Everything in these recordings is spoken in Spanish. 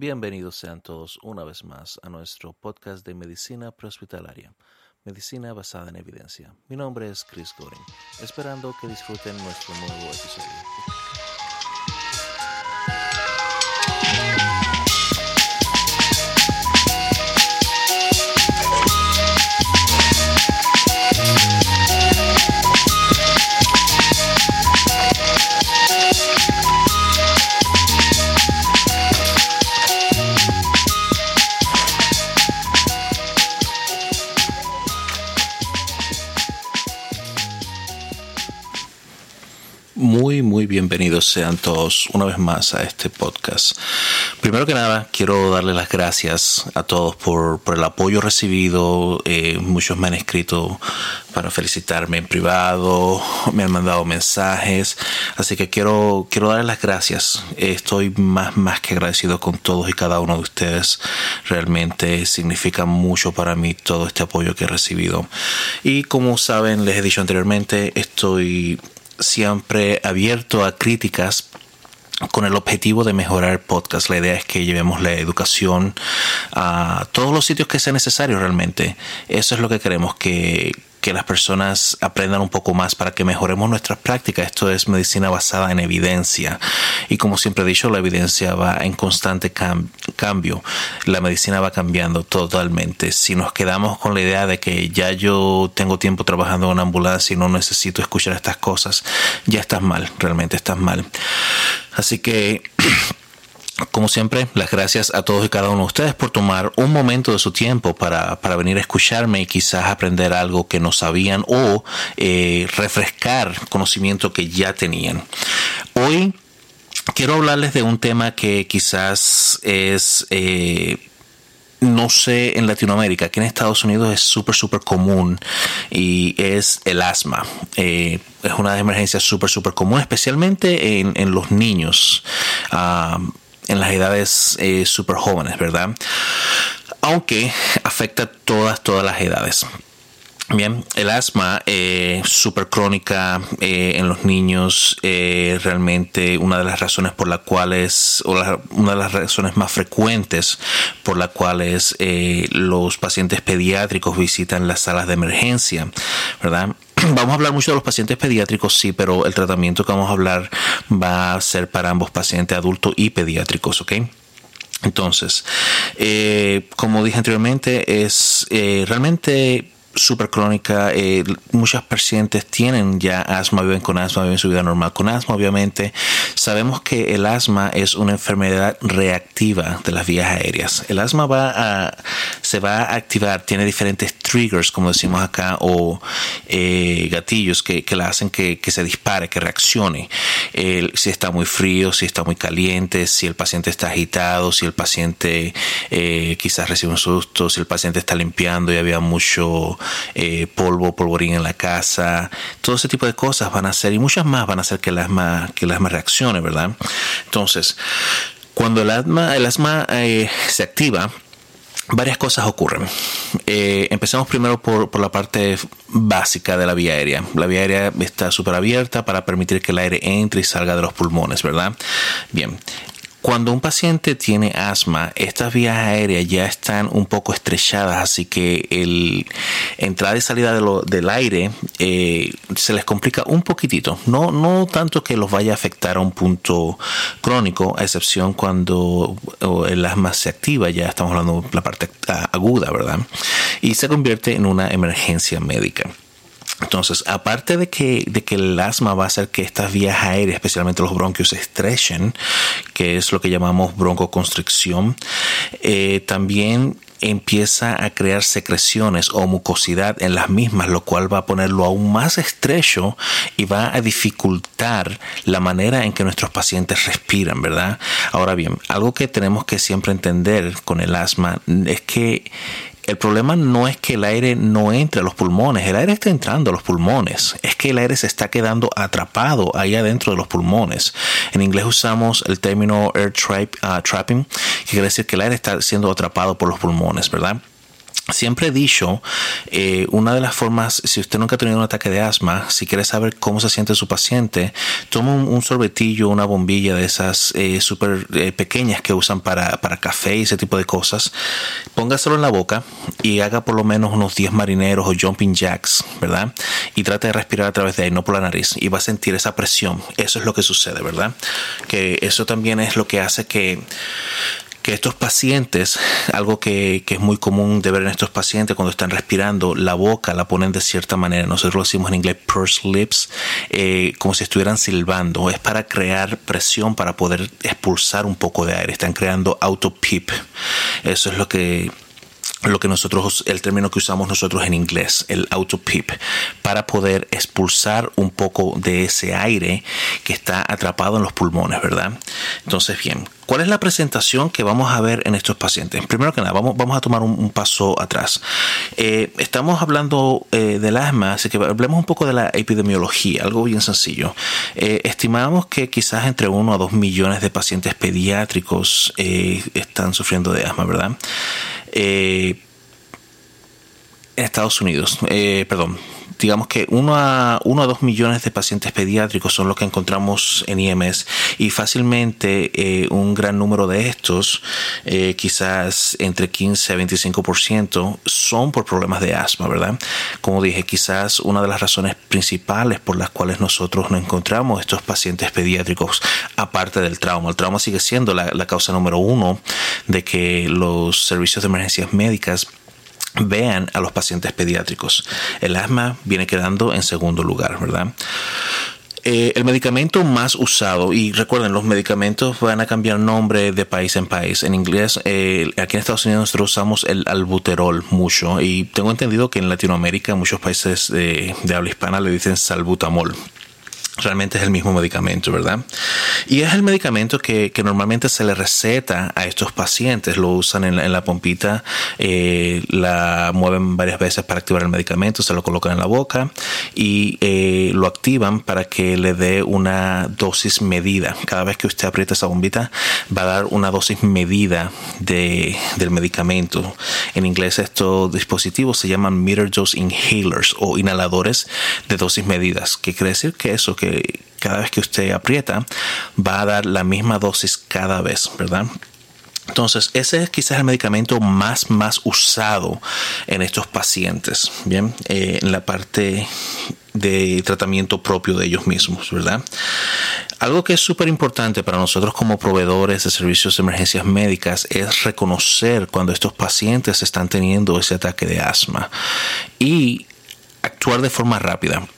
Bienvenidos sean todos una vez más a nuestro podcast de medicina prehospitalaria, medicina basada en evidencia. Mi nombre es Chris Goring, esperando que disfruten nuestro nuevo episodio. Bienvenidos sean todos una vez más a este podcast. Primero que nada, quiero darle las gracias a todos por, por el apoyo recibido. Eh, muchos me han escrito para felicitarme en privado, me han mandado mensajes, así que quiero, quiero darles las gracias. Estoy más, más que agradecido con todos y cada uno de ustedes. Realmente significa mucho para mí todo este apoyo que he recibido. Y como saben, les he dicho anteriormente, estoy siempre abierto a críticas con el objetivo de mejorar el podcast. La idea es que llevemos la educación a todos los sitios que sea necesario realmente. Eso es lo que queremos, que, que las personas aprendan un poco más para que mejoremos nuestras prácticas. Esto es medicina basada en evidencia. Y como siempre he dicho, la evidencia va en constante cambio. La medicina va cambiando totalmente. Si nos quedamos con la idea de que ya yo tengo tiempo trabajando en una ambulancia y no necesito escuchar estas cosas, ya estás mal, realmente estás mal. Así que Como siempre, las gracias a todos y cada uno de ustedes por tomar un momento de su tiempo para, venir a escucharme y quizás aprender algo que no sabían o eh, refrescar conocimiento que ya tenían. Hoy quiero hablarles de un tema que quizás es... Eh, no sé en Latinoamérica, aquí en Estados Unidos es súper, súper común y es el asma. Eh, es una emergencia súper, súper común, especialmente en, los niños. Ah, en las edades eh, súper jóvenes, ¿verdad? Aunque afecta todas, todas las edades. Bien, el asma eh, super crónica eh, en los niños eh, realmente una de las razones por las cuales o una de las razones más frecuentes por las cuales eh, los pacientes pediátricos visitan las salas de emergencia, ¿verdad? Vamos a hablar mucho de los pacientes pediátricos, sí, pero el tratamiento que vamos a hablar va a ser para ambos pacientes adultos y pediátricos, ¿ok? Entonces, eh, como dije anteriormente, es eh, realmente super crónica. Eh, muchas pacientes tienen ya asma, viven con asma, viven su vida normal con asma, obviamente. Sabemos que el asma es una enfermedad reactiva de las vías aéreas. El asma va a, se va a activar, tiene diferentes triggers, como decimos acá, o eh, gatillos que, que, la hacen que, que, se dispare, que reaccione. si está muy frío, si está muy caliente, si el paciente está agitado, si el paciente eh, quizás recibe un susto, si el paciente está limpiando y había mucho eh, polvo, polvorín en la casa, todo ese tipo de cosas van a ser y muchas más van a hacer que el asma, que el asma reaccione, ¿verdad? Entonces, cuando el asma, el asma eh, se activa, varias cosas ocurren. Eh, empecemos primero por, por, la parte básica de la vía aérea. La vía aérea está súper abierta para permitir que el aire entre y salga de los pulmones, ¿verdad? Bien, cuando un paciente tiene asma, estas vías aéreas ya están un poco estrechadas, así que el entrada y salida del aire eh, se les complica un poquitito. No, no tanto que los vaya a afectar a un punto crónico, a excepción cuando el asma se activa, ya estamos hablando de la parte aguda, ¿verdad? Y se convierte en una emergencia médica. Entonces, aparte de que, de que el asma va a hacer que estas vías aéreas, especialmente los bronquios, se estrechen, que es lo que llamamos broncoconstricción, eh, también empieza a crear secreciones o mucosidad en las mismas, lo cual va a ponerlo aún más estrecho y va a dificultar la manera en que nuestros pacientes respiran, ¿verdad? Ahora bien, algo que tenemos que siempre entender con el asma es que el problema no es que el aire no entre a los pulmones, el aire está entrando a los pulmones, es que el aire se está quedando atrapado ahí adentro de los pulmones. En inglés usamos el término air uh, trapping, que quiere decir que el aire está siendo atrapado por los pulmones, ¿verdad? Siempre he dicho, eh, una de las formas, si usted nunca ha tenido un ataque de asma, si quiere saber cómo se siente su paciente, toma un, sorbetillo, una bombilla de esas eh, súper eh, pequeñas que usan para, para, café y ese tipo de cosas, póngaselo en la boca y haga por lo menos unos 10 marineros o jumping jacks, ¿verdad? Y trate de respirar a través de ahí, no por la nariz, y va a sentir esa presión. Eso es lo que sucede, ¿verdad? Que eso también es lo que hace que que estos pacientes, algo que, es muy común de ver en estos pacientes cuando están respirando, la boca la ponen de cierta manera. Nosotros lo decimos en inglés pursed lips, eh, como si estuvieran silbando. Es para crear presión, para poder expulsar un poco de aire. Están creando auto pip. Eso es lo que lo que nosotros, el término que usamos nosotros en inglés, el auto pip, para poder expulsar un poco de ese aire que está atrapado en los pulmones, ¿verdad? Entonces, bien, ¿cuál es la presentación que vamos a ver en estos pacientes? Primero que nada, vamos, vamos a tomar un, paso atrás. Eh, estamos hablando eh, del asma, así que hablemos un poco de la epidemiología, algo bien sencillo. Eh, estimamos que quizás entre 1 a 2 millones de pacientes pediátricos están sufriendo de asma, ¿verdad? Eh, en Estados Unidos, eh, perdón, digamos que 1 a, uno a 2 millones de pacientes pediátricos son los que encontramos en IMS y fácilmente eh, un gran número de estos, quizás entre 15 a 25%, son por problemas de asma, ¿verdad? Como dije, quizás una de las razones principales por las cuales nosotros no encontramos estos pacientes pediátricos, aparte del trauma. El trauma sigue siendo la, la causa número uno de que los servicios de emergencias médicas vean a los pacientes pediátricos. El asma viene quedando en segundo lugar, ¿verdad? Eh, el medicamento más usado, y recuerden, los medicamentos van a cambiar nombre de país en país. En inglés, eh, aquí en Estados Unidos nosotros usamos el albuterol mucho, y tengo entendido que en Latinoamérica, en muchos países de, de habla hispana le dicen salbutamol realmente es el mismo medicamento, ¿verdad? Y es el medicamento que, normalmente se le receta a estos pacientes. Lo usan en la, pompita, eh, la mueven varias veces para activar el medicamento, se lo colocan en la boca y eh, lo activan para que le dé una dosis medida. Cada vez que usted aprieta esa bombita, va a dar una dosis medida de, del medicamento. En inglés estos dispositivos se llaman meter dose inhalers o inhaladores de dosis medidas. ¿Qué quiere decir? Que eso, que cada vez que usted aprieta va a dar la misma dosis cada vez, ¿verdad? Entonces, ese es quizás el medicamento más, más usado en estos pacientes, ¿bien? Eh, en la parte de tratamiento propio de ellos mismos, ¿verdad? Algo que es súper importante para nosotros como proveedores de servicios de emergencias médicas es reconocer cuando estos pacientes están teniendo ese ataque de asma y actuar de forma rápida.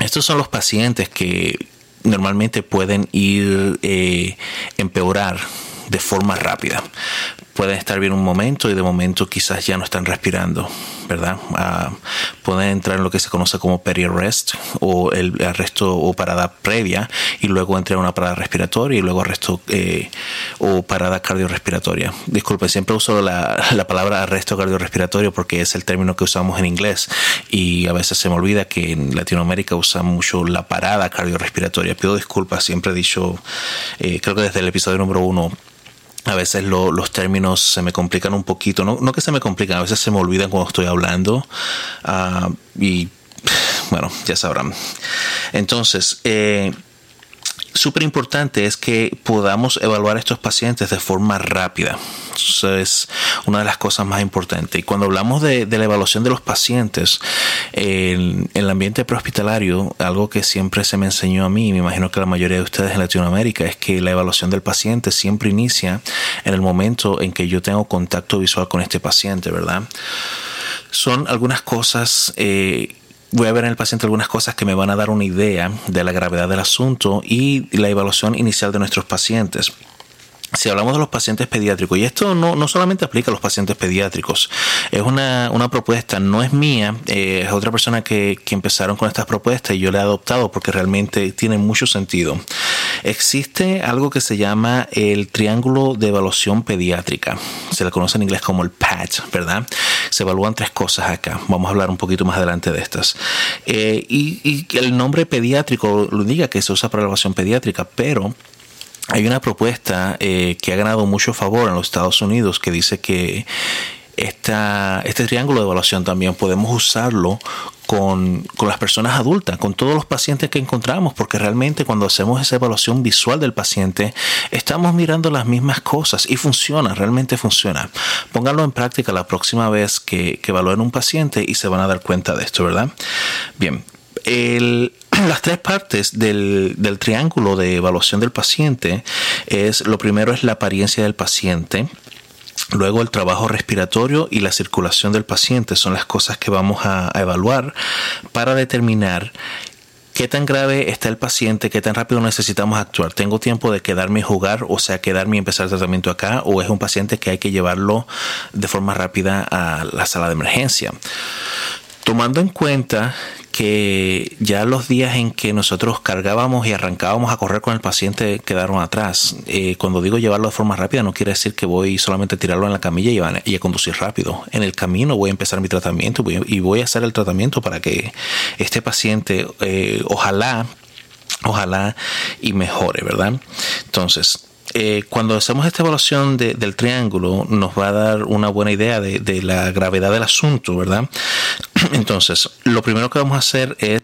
Estos son los pacientes que normalmente pueden ir eh, empeorar de forma rápida pueden estar bien un momento y de momento quizás ya no están respirando, ¿verdad? Ah, pueden entrar en lo que se conoce como peri-arrest o el arresto o parada previa y luego entrar a una parada respiratoria y luego arresto eh, o parada cardiorrespiratoria. Disculpe, siempre uso la, la palabra arresto cardiorrespiratorio porque es el término que usamos en inglés y a veces se me olvida que en Latinoamérica usa mucho la parada cardiorrespiratoria. Pido disculpas, siempre he dicho, eh, creo que desde el episodio número uno a veces los términos se me complican un poquito, no, no, que se me complican, a veces se me olvidan cuando estoy hablando uh, y bueno, ya sabrán. Entonces, eh, súper importante es que podamos evaluar a estos pacientes de forma rápida. Eso es una de las cosas más importantes. Y cuando hablamos de, la evaluación de los pacientes, en, el ambiente prehospitalario, algo que siempre se me enseñó a mí, me imagino que la mayoría de ustedes en Latinoamérica, es que la evaluación del paciente siempre inicia en el momento en que yo tengo contacto visual con este paciente, ¿verdad? Son algunas cosas eh, voy a ver en el paciente algunas cosas que me van a dar una idea de la gravedad del asunto y la evaluación inicial de nuestros pacientes si hablamos de los pacientes pediátricos, y esto no, no solamente aplica a los pacientes pediátricos, es una, una propuesta, no es mía, eh, es otra persona que, que, empezaron con estas propuestas y yo la he adoptado porque realmente tiene mucho sentido. Existe algo que se llama el triángulo de evaluación pediátrica, se le conoce en inglés como el PAT, ¿verdad? Se evalúan tres cosas acá, vamos a hablar un poquito más adelante de estas. Eh, y, el nombre pediátrico lo diga que se usa para evaluación pediátrica, pero hay una propuesta eh, que ha ganado mucho favor en los Estados Unidos que dice que este triángulo de evaluación también podemos usarlo con, con, las personas adultas, con todos los pacientes que encontramos, porque realmente cuando hacemos esa evaluación visual del paciente, estamos mirando las mismas cosas y funciona, realmente funciona. Pónganlo en práctica la próxima vez que, que evalúen un paciente y se van a dar cuenta de esto, ¿verdad? Bien, el, las tres partes del, del, triángulo de evaluación del paciente es lo primero es la apariencia del paciente Luego el trabajo respiratorio y la circulación del paciente son las cosas que vamos a, evaluar para determinar qué tan grave está el paciente, qué tan rápido necesitamos actuar. ¿Tengo tiempo de quedarme y jugar, o sea, quedarme y empezar el tratamiento acá? ¿O es un paciente que hay que llevarlo de forma rápida a la sala de emergencia? Tomando en cuenta que ya los días en que nosotros cargábamos y arrancábamos a correr con el paciente quedaron atrás. Eh, cuando digo llevarlo de forma rápida no quiere decir que voy solamente a tirarlo en la camilla y, a conducir rápido. En el camino voy a empezar mi tratamiento y voy a hacer el tratamiento para que este paciente eh, ojalá ojalá y mejore, ¿verdad? Entonces, eh, cuando hacemos esta evaluación del triángulo nos va a dar una buena idea de, de la gravedad del asunto, ¿verdad? Entonces, lo primero que vamos a hacer es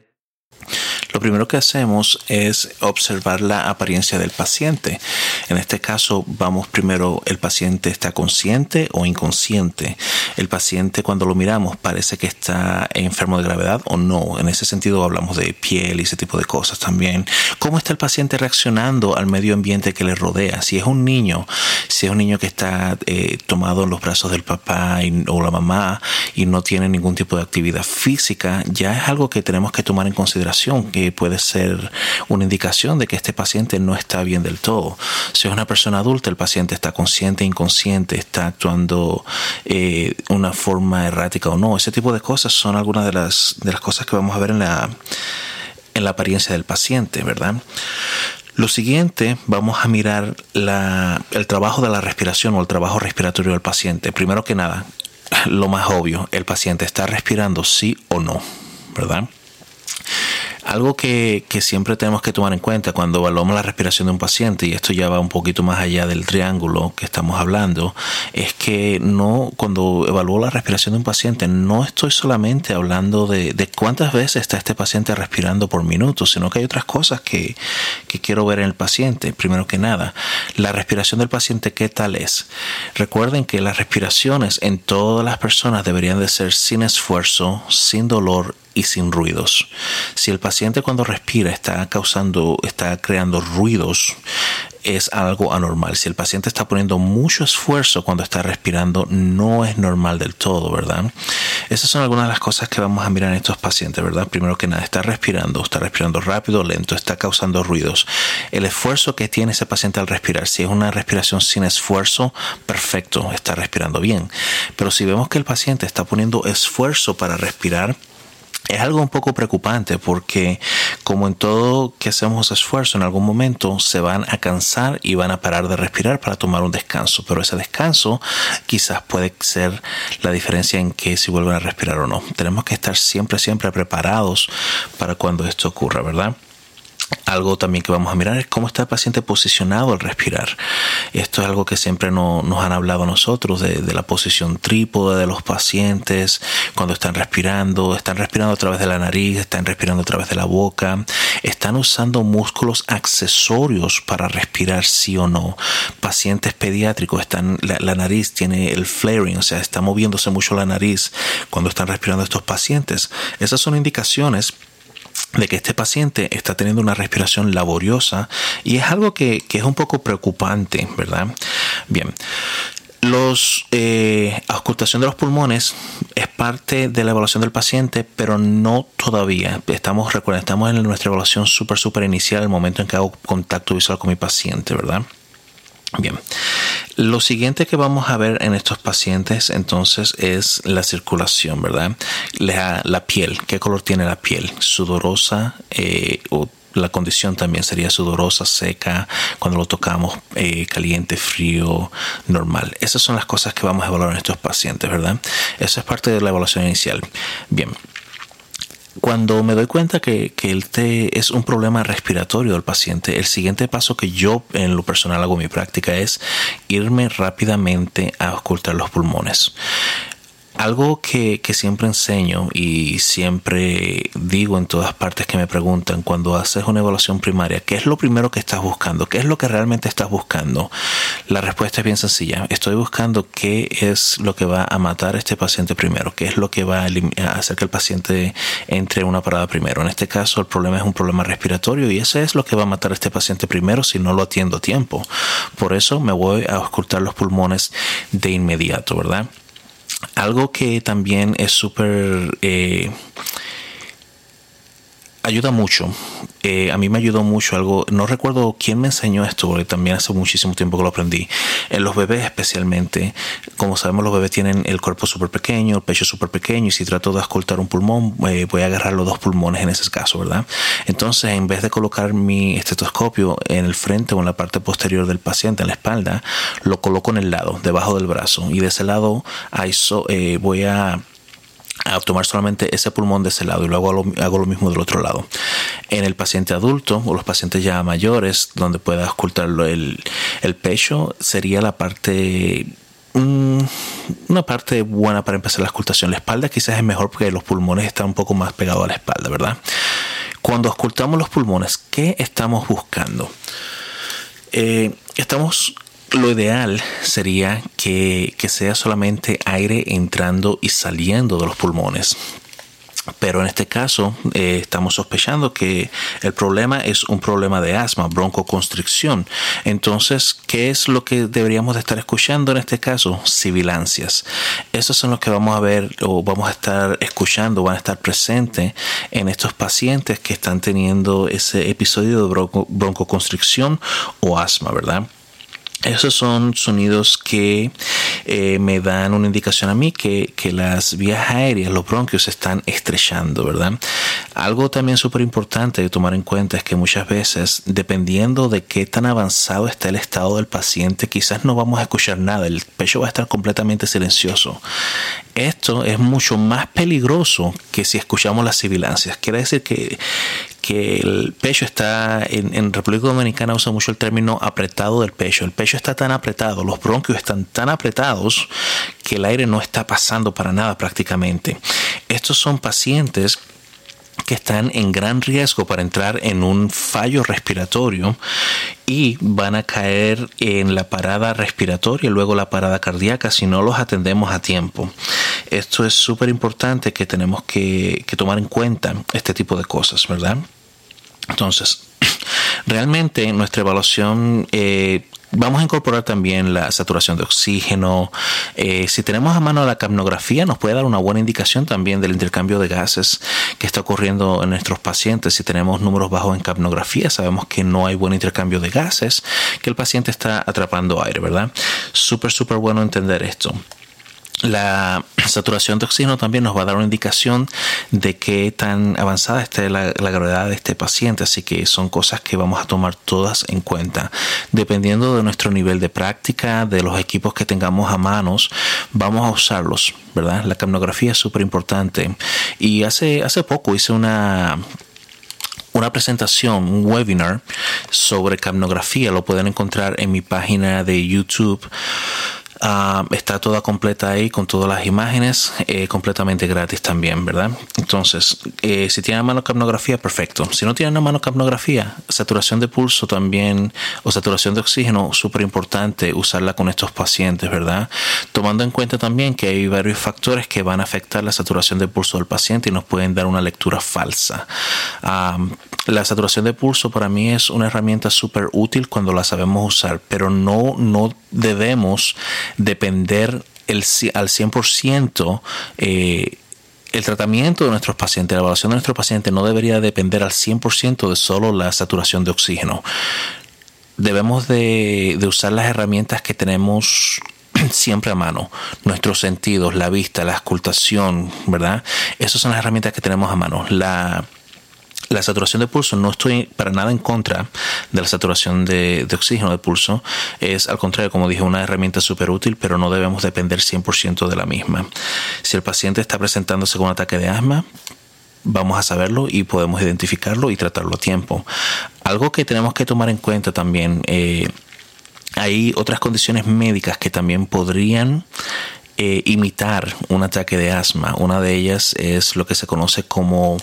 lo primero que hacemos es observar la apariencia del paciente. En este caso, vamos primero, el paciente está consciente o inconsciente. El paciente cuando lo miramos parece que está enfermo de gravedad o no. En ese sentido hablamos de piel y ese tipo de cosas también. ¿Cómo está el paciente reaccionando al medio ambiente que le rodea? Si es un niño, si es un niño que está eh, tomado en los brazos del papá o la mamá y no tiene ningún tipo de actividad física, ya es algo que tenemos que tomar en consideración, que puede ser una indicación de que este paciente no está bien del todo. Si es una persona adulta, el paciente está consciente, inconsciente, está actuando eh, una forma errática o no. Ese tipo de cosas son algunas de las, de las cosas que vamos a ver en la, en la apariencia del paciente, ¿verdad? Lo siguiente, vamos a mirar la, el trabajo de la respiración o el trabajo respiratorio del paciente. Primero que nada, lo más obvio, el paciente está respirando sí o no, ¿verdad? Algo que, siempre tenemos que tomar en cuenta cuando evaluamos la respiración de un paciente, y esto ya va un poquito más allá del triángulo que estamos hablando, es que no, cuando evalúo la respiración de un paciente, no estoy solamente hablando de, cuántas veces está este paciente respirando por minuto, sino que hay otras cosas que, que quiero ver en el paciente. Primero que nada, la respiración del paciente, ¿qué tal es? Recuerden que las respiraciones en todas las personas deberían de ser sin esfuerzo, sin dolor y sin ruidos. Si el paciente cuando respira está causando, está creando ruidos, es algo anormal. Si el paciente está poniendo mucho esfuerzo cuando está respirando, no es normal del todo, ¿verdad? Esas son algunas de las cosas que vamos a mirar en estos pacientes, ¿verdad? Primero que nada, está respirando, está respirando rápido, lento, está causando ruidos. El esfuerzo que tiene ese paciente al respirar, si es una respiración sin esfuerzo, perfecto, está respirando bien. Pero si vemos que el paciente está poniendo esfuerzo para respirar, es algo un poco preocupante porque como en todo que hacemos esfuerzo en algún momento se van a cansar y van a parar de respirar para tomar un descanso. Pero ese descanso quizás puede ser la diferencia en que si vuelven a respirar o no. Tenemos que estar siempre siempre preparados para cuando esto ocurra verdad algo también que vamos a mirar es cómo está el paciente posicionado al respirar. Esto es algo que siempre nos han hablado a nosotros de, la posición trípode de los pacientes cuando están respirando. Están respirando a través de la nariz, están respirando a través de la boca. Están usando músculos accesorios para respirar sí o no. Pacientes pediátricos, están, la, la nariz tiene el flaring, o sea, está moviéndose mucho la nariz cuando están respirando estos pacientes. Esas son indicaciones de que este paciente está teniendo una respiración laboriosa y es algo que, es un poco preocupante, ¿verdad? Bien. Los eh, auscultación de los pulmones es parte de la evaluación del paciente, pero no todavía. Estamos, recuerden, estamos en nuestra evaluación súper, súper inicial, el momento en que hago contacto visual con mi paciente, ¿verdad? Bien, lo siguiente que vamos a ver en estos pacientes entonces es la circulación, ¿verdad? La, piel, ¿qué color tiene la piel? Sudorosa eh, o la condición también sería sudorosa, seca, cuando lo tocamos, eh, caliente, frío, normal. Esas son las cosas que vamos a evaluar en estos pacientes, ¿verdad? Eso es parte de la evaluación inicial. Bien, cuando me doy cuenta que, que el té es un problema respiratorio del paciente, el siguiente paso que yo en lo personal hago en mi práctica es irme rápidamente a ocultar los pulmones. Algo que, siempre enseño y siempre digo en todas partes que me preguntan cuando haces una evaluación primaria, ¿qué es lo primero que estás buscando? ¿Qué es lo que realmente estás buscando? La respuesta es bien sencilla. Estoy buscando qué es lo que va a matar a este paciente primero, qué es lo que va a hacer que el paciente entre en una parada primero. En este caso el problema es un problema respiratorio y ese es lo que va a matar a este paciente primero si no lo atiendo a tiempo. Por eso me voy a ocultar los pulmones de inmediato, ¿verdad? Algo que también es súper... Eh, ayuda mucho. Eh, a mí me ayudó mucho algo, no recuerdo quién me enseñó esto, porque también hace muchísimo tiempo que lo aprendí. En los bebés especialmente, como sabemos los bebés tienen el cuerpo súper pequeño, el pecho súper pequeño, y si trato de escoltar un pulmón, eh, voy a agarrar los dos pulmones en ese caso, ¿verdad? Entonces, en vez de colocar mi estetoscopio en el frente o en la parte posterior del paciente, en la espalda, lo coloco en el lado, debajo del brazo, y de ese lado eh, voy a a tomar solamente ese pulmón de ese lado y luego hago lo, mismo del otro lado. En el paciente adulto o los pacientes ya mayores, donde pueda ocultar el, el pecho, sería la parte mm, una parte buena para empezar la ocultación. La espalda quizás es mejor porque los pulmones están un poco más pegados a la espalda, ¿verdad? Cuando ocultamos los pulmones, ¿qué estamos buscando? Eh, estamos lo ideal sería que, sea solamente aire entrando y saliendo de los pulmones. Pero en este caso eh, estamos sospechando que el problema es un problema de asma, broncoconstricción. Entonces, ¿qué es lo que deberíamos de estar escuchando en este caso? Sibilancias. Esos son los que vamos a ver o vamos a estar escuchando, van a estar presentes en estos pacientes que están teniendo ese episodio de broncoconstricción o asma, ¿verdad? Esos son sonidos que eh, me dan una indicación a mí que, las vías aéreas, los bronquios se están estrechando, ¿verdad? Algo también súper importante de tomar en cuenta es que muchas veces, dependiendo de qué tan avanzado está el estado del paciente, quizás no vamos a escuchar nada, el pecho va a estar completamente silencioso. Esto es mucho más peligroso que si escuchamos las sibilancias. Quiere decir que, que el pecho está, en, República Dominicana usa mucho el término apretado del pecho. El pecho está tan apretado, los bronquios están tan apretados que el aire no está pasando para nada prácticamente. Estos son pacientes que están en gran riesgo para entrar en un fallo respiratorio y van a caer en la parada respiratoria y luego la parada cardíaca si no los atendemos a tiempo. Esto es súper importante que tenemos que, que tomar en cuenta este tipo de cosas, ¿verdad? Entonces, realmente nuestra evaluación eh, vamos a incorporar también la saturación de oxígeno. Eh, si tenemos a mano la capnografía, nos puede dar una buena indicación también del intercambio de gases que está ocurriendo en nuestros pacientes. Si tenemos números bajos en capnografía, sabemos que no hay buen intercambio de gases, que el paciente está atrapando aire, ¿verdad? Súper, súper bueno entender esto. La saturación de oxígeno también nos va a dar una indicación de qué tan avanzada está la, gravedad de este paciente, así que son cosas que vamos a tomar todas en cuenta. Dependiendo de nuestro nivel de práctica, de los equipos que tengamos a manos, vamos a usarlos, ¿verdad? La capnografía es súper importante. Y hace, hace poco hice una una presentación, un webinar sobre capnografía. Lo pueden encontrar en mi página de YouTube Ah, está toda completa ahí con todas las imágenes, eh, completamente gratis también, ¿verdad? Entonces, eh, si tienen mano capnografía, perfecto. Si no tienen a mano capnografía, saturación de pulso también o saturación de oxígeno, súper importante usarla con estos pacientes, ¿verdad? Tomando en cuenta también que hay varios factores que van a afectar la saturación de pulso del paciente y nos pueden dar una lectura falsa. Ah, la saturación de pulso para mí es una herramienta súper útil cuando la sabemos usar, pero no, no debemos depender al 100% eh, el tratamiento de nuestros pacientes, la evaluación de nuestros pacientes no debería depender al 100% de solo la saturación de oxígeno. Debemos de, de usar las herramientas que tenemos siempre a mano. Nuestros sentidos, la vista, la escultación, ¿verdad? Esas son las herramientas que tenemos a mano. La la saturación de pulso, no estoy para nada en contra de la saturación de, oxígeno de pulso. Es al contrario, como dije, una herramienta súper útil, pero no debemos depender 100% de la misma. Si el paciente está presentándose con un ataque de asma, vamos a saberlo y podemos identificarlo y tratarlo a tiempo. Algo que tenemos que tomar en cuenta también, eh, hay otras condiciones médicas que también podrían eh, imitar un ataque de asma. Una de ellas es lo que se conoce como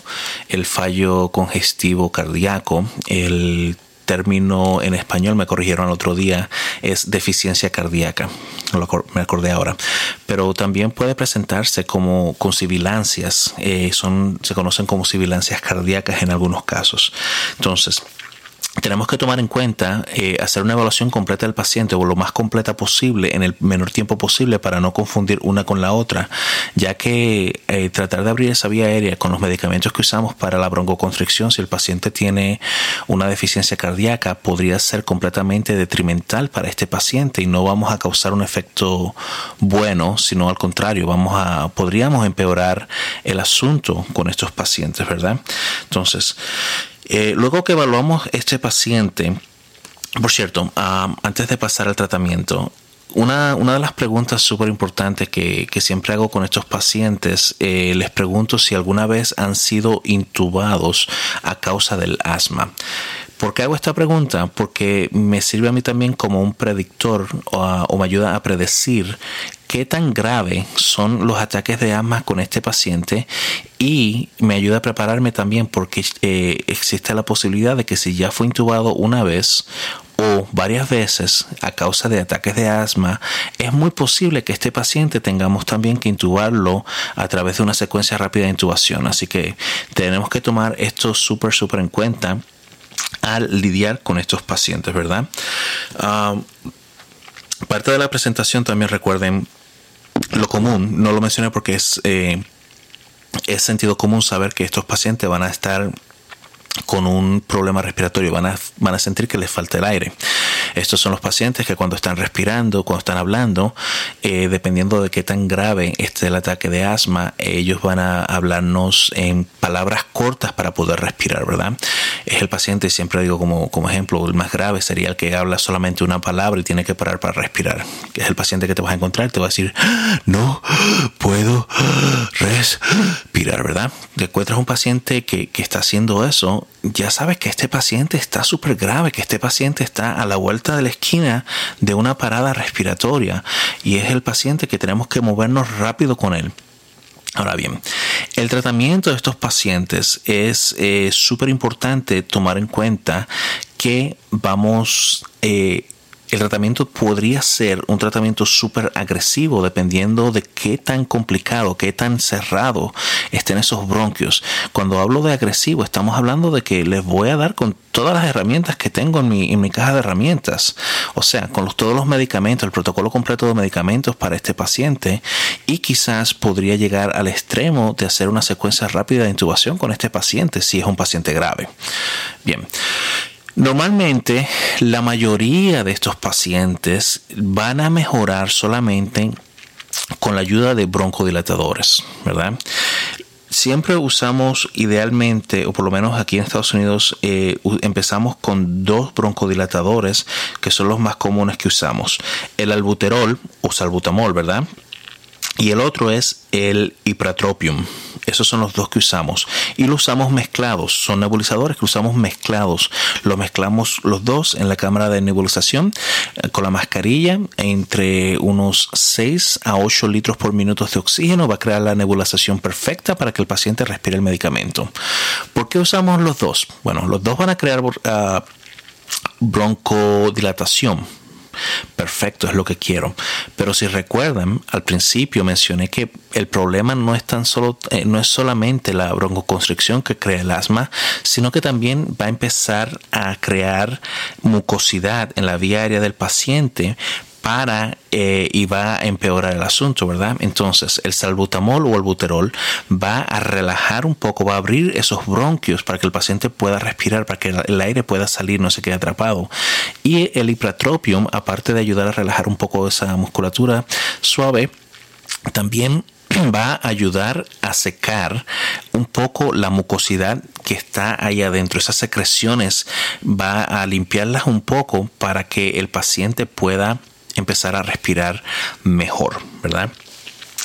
el fallo congestivo cardíaco. El término en español, me corrigieron el otro día, es deficiencia cardíaca. Me acordé ahora. Pero también puede presentarse como con sibilancias. Eh, son, se conocen como sibilancias cardíacas en algunos casos. Entonces, tenemos que tomar en cuenta eh, hacer una evaluación completa del paciente o lo más completa posible en el menor tiempo posible para no confundir una con la otra, ya que eh, tratar de abrir esa vía aérea con los medicamentos que usamos para la broncoconstricción, si el paciente tiene una deficiencia cardíaca, podría ser completamente detrimental para este paciente y no vamos a causar un efecto bueno, sino al contrario, vamos a podríamos empeorar el asunto con estos pacientes, ¿verdad? Entonces, eh, luego que evaluamos este paciente, por cierto, ah, antes de pasar al tratamiento, una, una, de las preguntas súper importantes que, siempre hago con estos pacientes, eh, les pregunto si alguna vez han sido intubados a causa del asma. ¿Por qué hago esta pregunta? Porque me sirve a mí también como un predictor o, me ayuda a predecir qué tan grave son los ataques de asma con este paciente y me ayuda a prepararme también porque eh, existe la posibilidad de que si ya fue intubado una vez o varias veces a causa de ataques de asma, es muy posible que este paciente tengamos también que intubarlo a través de una secuencia rápida de intubación. Así que tenemos que tomar esto súper, súper en cuenta al lidiar con estos pacientes, ¿verdad? Ah, parte de la presentación también recuerden lo común, no lo mencioné porque es, eh, es sentido común saber que estos pacientes van a estar con un problema respiratorio, van a, van a sentir que les falta el aire. Estos son los pacientes que cuando están respirando, cuando están hablando, eh, dependiendo de qué tan grave esté el ataque de asma, ellos van a hablarnos en palabras cortas para poder respirar, ¿verdad? Es el paciente, siempre digo como, como ejemplo, el más grave sería el que habla solamente una palabra y tiene que parar para respirar. Es el paciente que te vas a encontrar, te va a decir, no puedo respirar, ¿verdad? Te encuentras un paciente que, que está haciendo eso, ya sabes que este paciente está súper grave, que este paciente está a la vuelta de la esquina de una parada respiratoria y es el paciente que tenemos que movernos rápido con él. Ahora bien, el tratamiento de estos pacientes es eh, súper importante tomar en cuenta que vamos eh, el tratamiento podría ser un tratamiento súper agresivo dependiendo de qué tan complicado, qué tan cerrado estén esos bronquios. Cuando hablo de agresivo, estamos hablando de que les voy a dar con todas las herramientas que tengo en mi, en mi caja de herramientas. O sea, con todos los medicamentos, el protocolo completo de medicamentos para este paciente y quizás podría llegar al extremo de hacer una secuencia rápida de intubación con este paciente si es un paciente grave. Bien. Normalmente la mayoría de estos pacientes van a mejorar solamente con la ayuda de broncodilatadores, ¿verdad? Siempre usamos idealmente, o por lo menos aquí en Estados Unidos, eh, empezamos con dos broncodilatadores que son los más comunes que usamos. El albuterol o salbutamol, ¿verdad? Y el otro es el ipratropium. Esos son los dos que usamos. Y lo usamos mezclados. Son nebulizadores que usamos mezclados. Lo mezclamos los dos en la cámara de nebulización eh, con la mascarilla entre unos 6 a 8 litros por minuto de oxígeno. Va a crear la nebulización perfecta para que el paciente respire el medicamento. ¿Por qué usamos los dos? Bueno, los dos van a crear uh, broncodilatación perfecto, es lo que quiero. Pero si recuerdan, al principio mencioné que el problema no es tan solo, eh, no es solamente la broncoconstricción que crea el asma, sino que también va a empezar a crear mucosidad en la vía aérea del paciente para eh, y va a empeorar el asunto, ¿verdad? Entonces, el salbutamol o el buterol va a relajar un poco, va a abrir esos bronquios para que el paciente pueda respirar, para que el aire pueda salir, no se quede atrapado. Y el ipratropium, aparte de ayudar a relajar un poco esa musculatura suave, también va a ayudar a secar un poco la mucosidad que está ahí adentro. Esas secreciones va a limpiarlas un poco para que el paciente pueda empezar a respirar mejor, ¿verdad?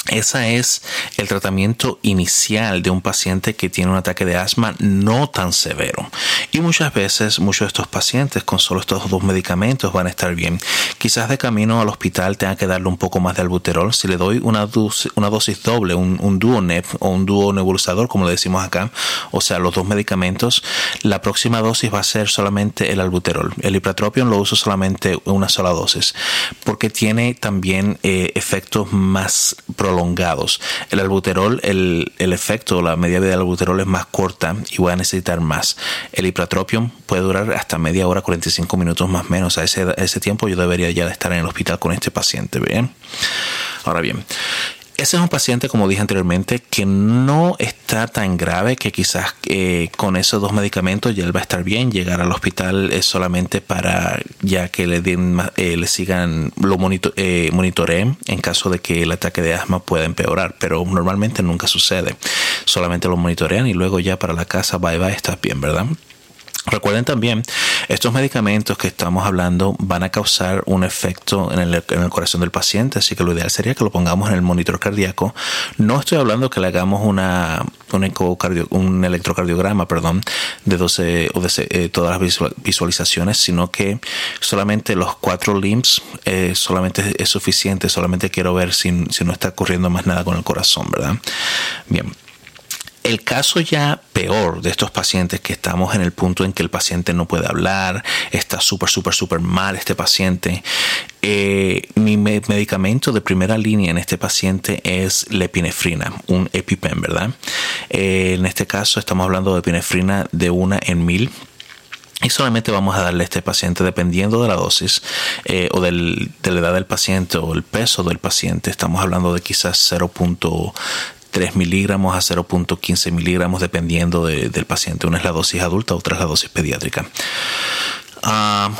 Ese es el tratamiento inicial de un paciente que tiene un ataque de asma no tan severo. Y muchas veces muchos de estos pacientes con solo estos dos medicamentos van a estar bien. Quizás de camino al hospital tenga que darle un poco más de albuterol. Si le doy una, dosis, una dosis doble, un, un dúo NEP o un dúo nebulizador, como le decimos acá, o sea, los dos medicamentos, la próxima dosis va a ser solamente el albuterol. El ipratropion lo uso solamente una sola dosis porque tiene también eh, efectos más prolongados. El albuterol, el, el efecto, la media vida del albuterol es más corta y voy a necesitar más. El hipratropium puede durar hasta media hora, 45 minutos más o menos. A ese, a ese tiempo yo debería ya estar en el hospital con este paciente. Bien. Ahora bien, ese es un paciente, como dije anteriormente, que no está tan grave que quizás eh, con esos dos medicamentos ya él va a estar bien. Llegar al hospital es solamente para ya que le den, eh, le sigan, lo eh, monitoreen en caso de que el ataque de asma pueda empeorar. Pero normalmente nunca sucede. Solamente lo monitorean y luego ya para la casa, bye bye, estás bien, ¿verdad? Recuerden también, estos medicamentos que estamos hablando van a causar un efecto en el, corazón del paciente, así que lo ideal sería que lo pongamos en el monitor cardíaco. No estoy hablando que le hagamos una, un, un electrocardiograma perdón, de 12 o de eh, todas las visualizaciones, sino que solamente los cuatro LIMS eh, solamente es suficiente, solamente quiero ver si, si no está ocurriendo más nada con el corazón, ¿verdad? Bien. El caso ya peor de estos pacientes que estamos en el punto en que el paciente no puede hablar, está súper, súper, súper mal este paciente. Eh, mi medicamento de primera línea en este paciente es la epinefrina, un EpiPen, ¿verdad? Eh, en este caso estamos hablando de epinefrina de una en mil y solamente vamos a darle a este paciente, dependiendo de la dosis eh, o del, de la edad del paciente o el peso del paciente, estamos hablando de quizás 0.5 3 miligramos a 0.15 miligramos dependiendo del paciente. Una es la dosis adulta, otra es la dosis pediátrica. Ah,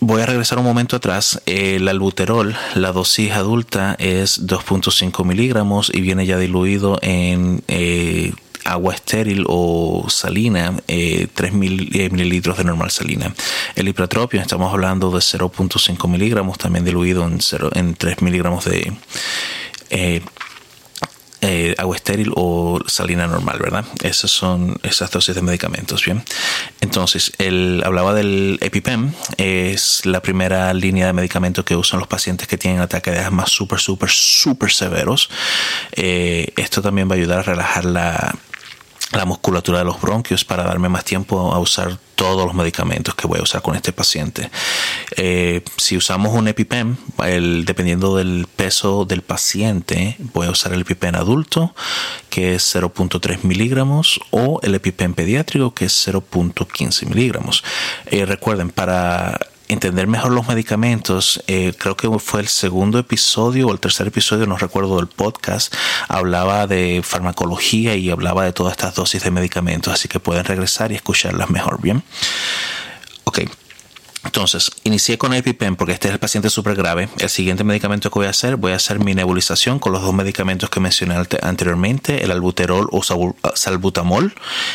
voy a regresar un momento atrás. El albuterol, la dosis adulta es 2.5 miligramos y viene ya diluido en eh, agua estéril o salina, 3 eh, eh, mililitros de normal salina. El hipratropio, estamos hablando de 0.5 miligramos, también diluido en, en 3 miligramos de eh, agua estéril o salina normal, ¿verdad? Esas son esas dosis de medicamentos, ¿bien? Entonces, él hablaba del EpiPen, es la primera línea de medicamentos que usan los pacientes que tienen ataques de asma súper, súper, súper severos. Eh, esto también va a ayudar a relajar la la musculatura de los bronquios para darme más tiempo a usar todos los medicamentos que voy a usar con este paciente. Eh, si usamos un EpiPen, el, dependiendo del peso del paciente, voy a usar el EpiPen adulto, que es 0.3 miligramos, o el EpiPen pediátrico, que es 0.15 miligramos. Eh, recuerden, para entender mejor los medicamentos, eh, creo que fue el segundo episodio o el tercer episodio, no recuerdo del podcast, hablaba de farmacología y hablaba de todas estas dosis de medicamentos, así que pueden regresar y escucharlas mejor, ¿bien? Ok. Entonces, inicié con EpiPen porque este es el paciente súper grave. El siguiente medicamento que voy a hacer, voy a hacer mi nebulización con los dos medicamentos que mencioné anteriormente, el albuterol o salbutamol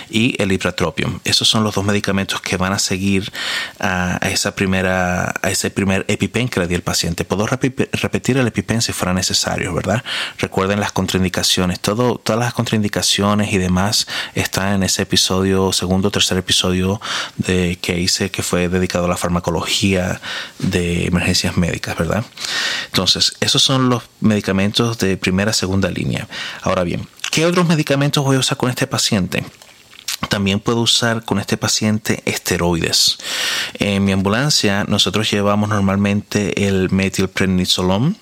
y el ipratropium. Esos son los dos medicamentos que van a seguir a, esa primera, a ese primer EpiPen que le di al paciente. Puedo repetir el EpiPen si fuera necesario, ¿verdad? Recuerden las contraindicaciones. Todas las contraindicaciones y demás están en ese episodio, segundo o tercer episodio que hice que fue dedicado a la farmacología farmacología de emergencias médicas, ¿verdad? Entonces, esos son los medicamentos de primera, segunda línea. Ahora bien, ¿qué otros medicamentos voy a usar con este paciente? También puedo usar con este paciente esteroides. En mi ambulancia nosotros llevamos normalmente el metilprednisolón.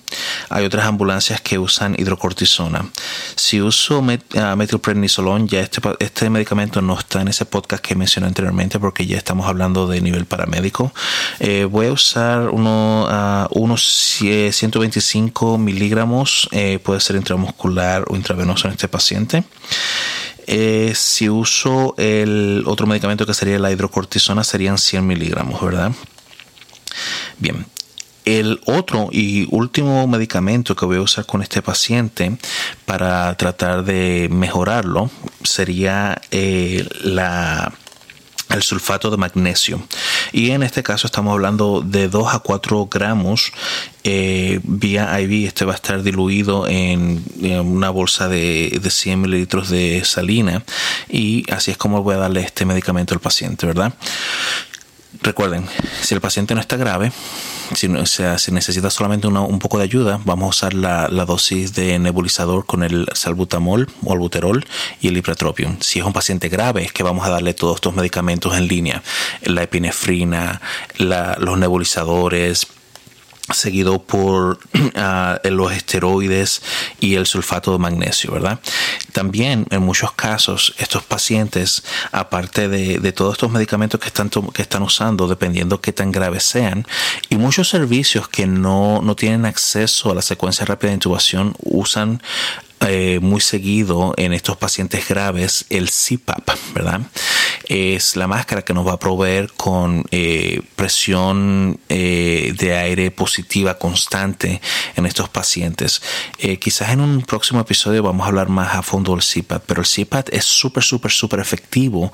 Hay otras ambulancias que usan hidrocortisona. Si uso ah, metilprednisolón, ya este, este medicamento no está en ese podcast que mencioné anteriormente porque ya estamos hablando de nivel paramédico. Eh, voy a usar uh, unos 125 miligramos, eh, puede ser intramuscular o intravenoso en este paciente. Eh, si uso el otro medicamento que sería la hidrocortisona serían 100 miligramos, ¿verdad? Bien, el otro y último medicamento que voy a usar con este paciente para tratar de mejorarlo sería eh, la el sulfato de magnesio. Y en este caso estamos hablando de 2 a 4 gramos eh, vía IV. Este va a estar diluido en, una bolsa de, de 100 mililitros de salina y así es como voy a darle este medicamento al paciente, ¿verdad? Recuerden, si el paciente no está grave, si, necesita solamente un poco de ayuda, vamos a usar la, dosis de nebulizador con el salbutamol o albuterol y el ipratropium. Si es un paciente grave, es que vamos a darle todos estos medicamentos en línea, la epinefrina, los nebulizadores, seguido por ah, los esteroides y el sulfato de magnesio, ¿verdad? También en muchos casos estos pacientes, aparte de, todos estos medicamentos que están, que están usando, dependiendo qué tan graves sean, y muchos servicios que no, no tienen acceso a la secuencia rápida de intubación usan eh, muy seguido en estos pacientes graves el CPAP, ¿verdad? Es la máscara que nos va a proveer con eh, presión eh, de aire positiva constante en estos pacientes. quizás en un próximo episodio vamos a hablar más a fondo del CPAP, pero el CPAP es súper, súper, súper efectivo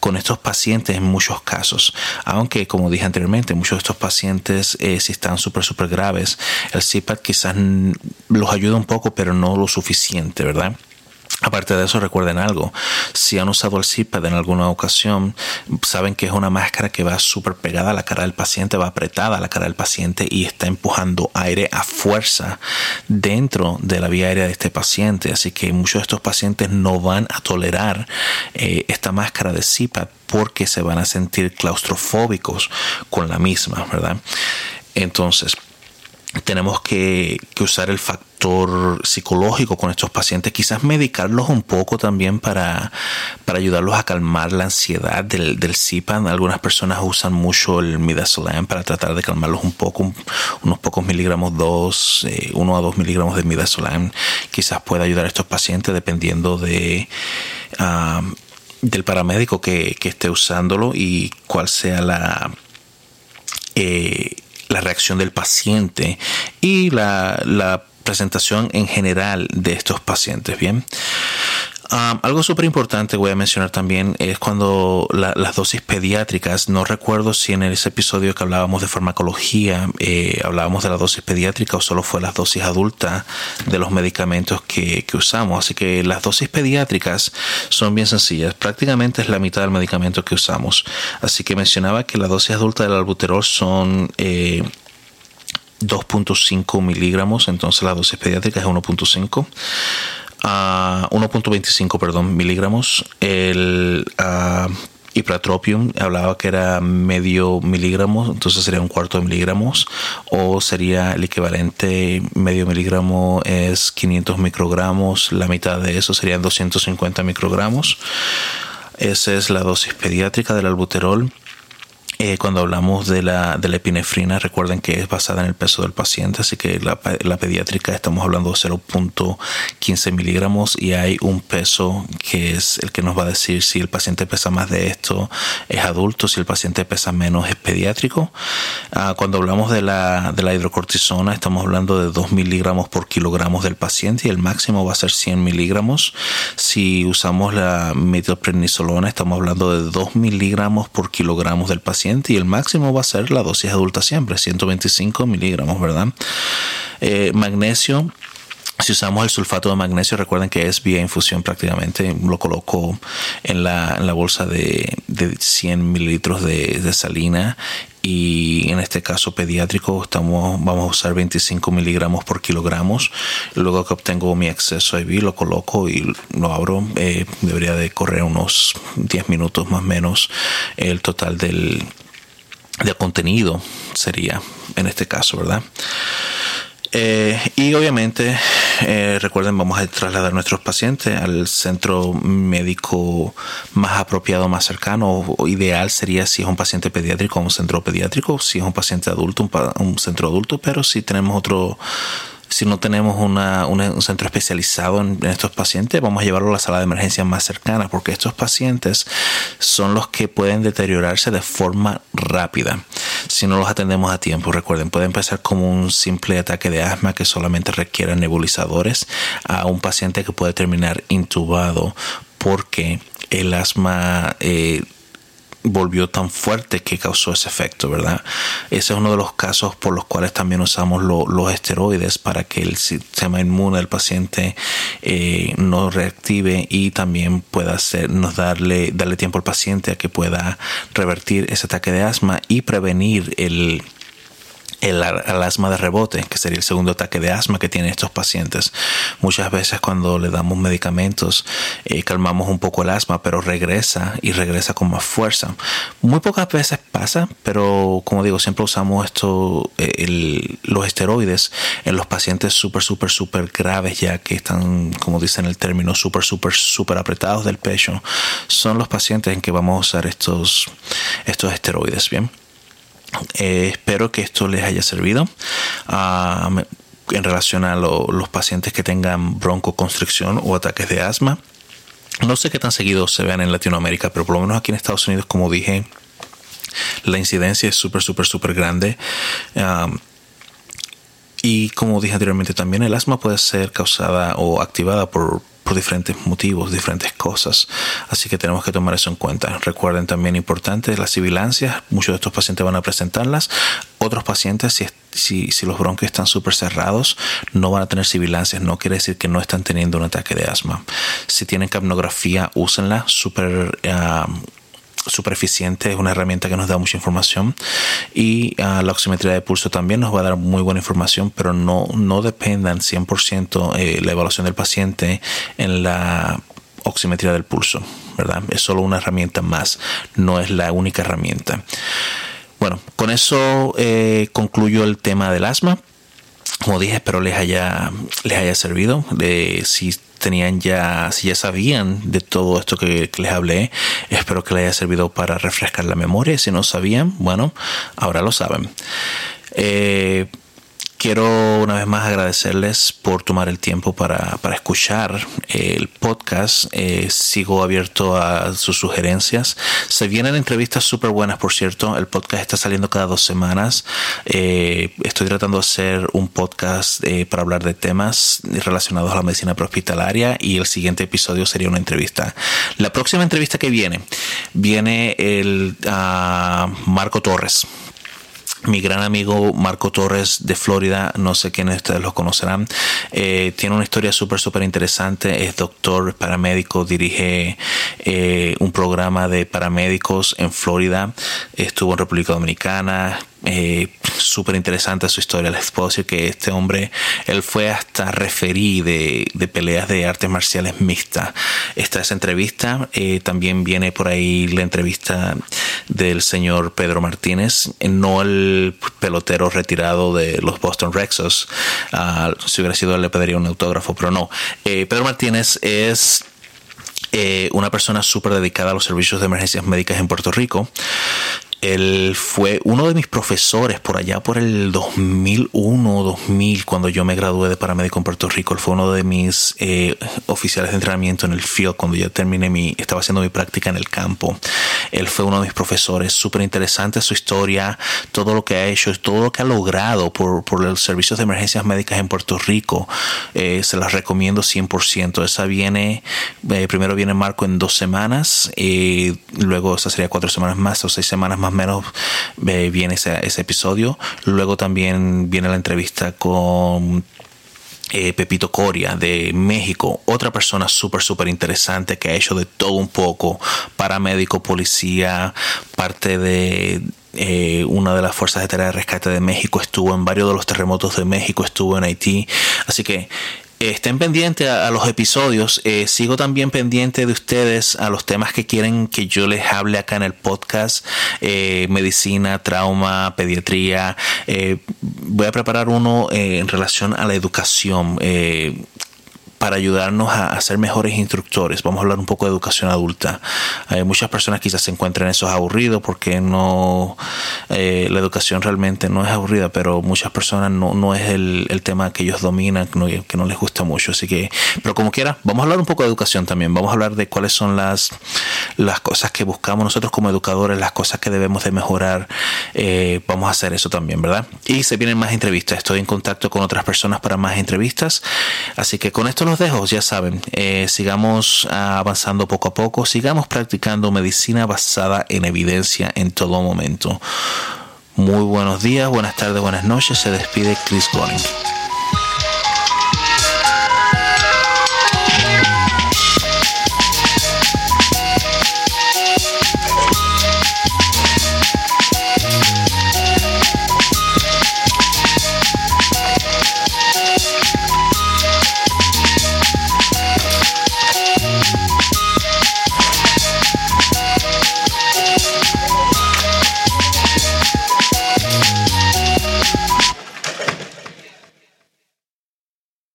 con estos pacientes en muchos casos. Aunque, como dije anteriormente, muchos de estos pacientes, si están súper, súper graves, el CPAP quizás los ayuda un poco, pero no lo suficiente ¿verdad? Aparte de eso, recuerden algo, si han usado el CPAP en alguna ocasión, saben que es una máscara que va súper pegada a la cara del paciente, va apretada a la cara del paciente y está empujando aire a fuerza dentro de la vía aérea de este paciente. Así que muchos de estos pacientes no van a tolerar eh, esta máscara de CPAP porque se van a sentir claustrofóbicos con la misma, ¿verdad? Entonces, tenemos que, usar el factor psicológico con estos pacientes, quizás medicarlos un poco también para, para ayudarlos a calmar la ansiedad del, del CIPAN. Algunas personas usan mucho el midazolam para tratar de calmarlos un poco, unos pocos miligramos, dos, eh, uno a dos miligramos de midazolam. Quizás pueda ayudar a estos pacientes dependiendo de... Del paramédico que, que, esté usándolo y cuál sea la eh, la reacción del paciente y la, presentación en general de estos pacientes. Bien. Um, algo súper importante voy a mencionar también es cuando las dosis pediátricas, no recuerdo si en ese episodio que hablábamos de farmacología eh, hablábamos de la dosis pediátrica o solo fue las dosis adultas de los medicamentos que, usamos. Así que las dosis pediátricas son bien sencillas, prácticamente es la mitad del medicamento que usamos. Así que mencionaba que la dosis adulta del albuterol son... 2.5 eh, miligramos, entonces la dosis pediátrica es 1.5 a 1.25 perdón, miligramos. El uh, Ipratropium hablaba que era medio miligramo, entonces sería un cuarto de miligramos, o sería el equivalente medio miligramo es 500 microgramos, la mitad de eso serían 250 microgramos. Esa es la dosis pediátrica del albuterol. Eh, cuando hablamos de la, de la epinefrina, recuerden que es basada en el peso del paciente, así que la, la pediátrica estamos hablando de 0.15 miligramos y hay un peso que es el que nos va a decir si el paciente pesa más de esto es adulto, si el paciente pesa menos es pediátrico. Ah, cuando hablamos de la, de la hidrocortisona, estamos hablando de 2 miligramos por kilogramos del paciente y el máximo va a ser 100 miligramos. Si usamos la metilprednisolona, estamos hablando de 2 miligramos por kilogramos del paciente y el máximo va a ser la dosis adulta siempre, 125 miligramos, ¿verdad? Eh, magnesio. Si usamos el sulfato de magnesio, recuerden que es vía infusión prácticamente. Lo coloco en la, en la bolsa de, de 100 mililitros de, salina y en este caso pediátrico estamos, vamos a usar 25 miligramos por kilogramos. Luego que obtengo mi acceso IV lo coloco y lo abro. Eh, debería de correr unos 10 minutos más o menos el total del, del contenido sería en este caso, ¿verdad? Eh, y obviamente, eh, recuerden, vamos a trasladar nuestros pacientes al centro médico más apropiado, más cercano. O ideal sería si es un paciente pediátrico, un centro pediátrico, si es un paciente adulto, un centro adulto, pero si tenemos otro si no tenemos un centro especializado en, estos pacientes, vamos a llevarlo a la sala de emergencia más cercana, porque estos pacientes son los que pueden deteriorarse de forma rápida si no los atendemos a tiempo. Recuerden, puede empezar como un simple ataque de asma que solamente requiere nebulizadores a un paciente que puede terminar intubado porque el asma... Eh, volvió tan fuerte que causó ese efecto, ¿verdad? Ese es uno de los casos por los cuales también usamos los esteroides para que el sistema inmune del paciente eh, no reactive y también pueda hacer, nos darle, darle tiempo al paciente a que pueda revertir ese ataque de asma y prevenir el el, asma de rebote, que sería el segundo ataque de asma que tienen estos pacientes. Muchas veces cuando le damos medicamentos eh, calmamos un poco el asma, pero regresa y regresa con más fuerza. Muy pocas veces pasa, pero como digo, siempre usamos esto, eh, los esteroides en los pacientes súper, súper, súper graves, ya que están, como dicen el término, súper, súper, súper apretados del pecho. Son los pacientes en que vamos a usar estos, estos esteroides, ¿bien? Eh, espero que esto les haya servido. Ah, en relación a los pacientes que tengan broncoconstricción o ataques de asma. No sé qué tan seguido se vean en Latinoamérica, pero por lo menos aquí en Estados Unidos, como dije, la incidencia es súper, súper, súper grande. Ah, y como dije anteriormente, también el asma puede ser causada o activada por por diferentes motivos, diferentes cosas. Así que tenemos que tomar eso en cuenta. Recuerden también importante las sibilancias. Muchos de estos pacientes van a presentarlas. Otros pacientes, si, si, si los bronquios están súper cerrados, no van a tener sibilancias. No quiere decir que no están teniendo un ataque de asma. Si tienen capnografía, úsenla. Súper... Ah, super eficiente, es una herramienta que nos da mucha información y ah, la oximetría de pulso también nos va a dar muy buena información, pero no, no dependan 100% eh, la evaluación del paciente en la oximetría del pulso, ¿verdad? Es solo una herramienta más, no es la única herramienta. Bueno, con eso eh, concluyo el tema del asma. Como dije, espero les haya, les haya servido. De, si tenían ya, si ya sabían de todo esto que, les hablé, espero que les haya servido para refrescar la memoria. Si no sabían, bueno, ahora lo saben. Eh, Quiero una vez más agradecerles por tomar el tiempo para, escuchar el podcast. Eh, sigo abierto a sus sugerencias. Se vienen entrevistas súper buenas, por cierto. El podcast está saliendo cada dos semanas. Eh, estoy tratando de hacer un podcast eh, para hablar de temas relacionados a la medicina prehospitalaria y el siguiente episodio sería una entrevista. La próxima entrevista que viene, viene el uh, Marco Torres mi gran amigo Marco Torres de Florida, no sé quiénes de ustedes lo conocerán, eh, tiene una historia súper, súper interesante, es doctor, paramédico, dirige eh, un programa de paramédicos en Florida, estuvo en República Dominicana, eh, súper interesante su historia. Les puedo decir que este hombre, él fue hasta referí de, peleas de artes marciales mixtas. Esta es entrevista. Eh, también viene por ahí la entrevista del señor Pedro Martínez, no el pelotero retirado de los Boston Red Sox. Ah, si hubiera sido le pediría un autógrafo, pero no. Eh, Pedro Martínez es eh, una persona súper dedicada a los servicios de emergencias médicas en Puerto Rico él fue uno de mis profesores por allá por el 2001 o 2000 cuando yo me gradué de paramédico en Puerto Rico. Él fue uno de mis eh, oficiales de entrenamiento en el field cuando yo terminé mi, estaba haciendo mi práctica en el campo. Él fue uno de mis profesores. Súper interesante su historia, todo lo que ha hecho, todo lo que ha logrado por, por los servicios de emergencias médicas en Puerto Rico. Eh, se las recomiendo 100%. Esa viene, eh, primero viene Marco en dos semanas, y luego esa sería cuatro semanas más o seis semanas más menos eh, viene ese, episodio. Luego también viene la entrevista con eh, Pepito Coria de México, otra persona súper, súper interesante que ha hecho de todo un poco, paramédico, policía, parte de eh, una de las fuerzas de tarea de rescate de México, estuvo en varios de los terremotos de México, estuvo en Haití. Así que estén pendientes a, los episodios. Eh, sigo también pendiente de ustedes a los temas que quieren que yo les hable acá en el podcast. Eh, medicina, trauma, pediatría. Eh, voy a preparar uno en relación a la educación para ayudarnos a, ser mejores instructores. Vamos a hablar un poco de educación adulta. Hay muchas personas quizás se encuentren eso aburrido porque no eh, la educación realmente no es aburrida, pero muchas personas no, no es el, tema que ellos dominan, que no les gusta mucho. Así que, pero como quiera, vamos a hablar un poco de educación también. Vamos a hablar de cuáles son las, las cosas que buscamos nosotros como educadores, las cosas que debemos de mejorar. Eh, vamos a hacer eso también, ¿verdad? Y se vienen más entrevistas. Estoy en contacto con otras personas para más entrevistas. Así que con esto los dejo, ya saben, eh, sigamos avanzando poco a poco, sigamos practicando medicina basada en evidencia en todo momento. Muy buenos días, buenas tardes, buenas noches. Se despide Chris Goring.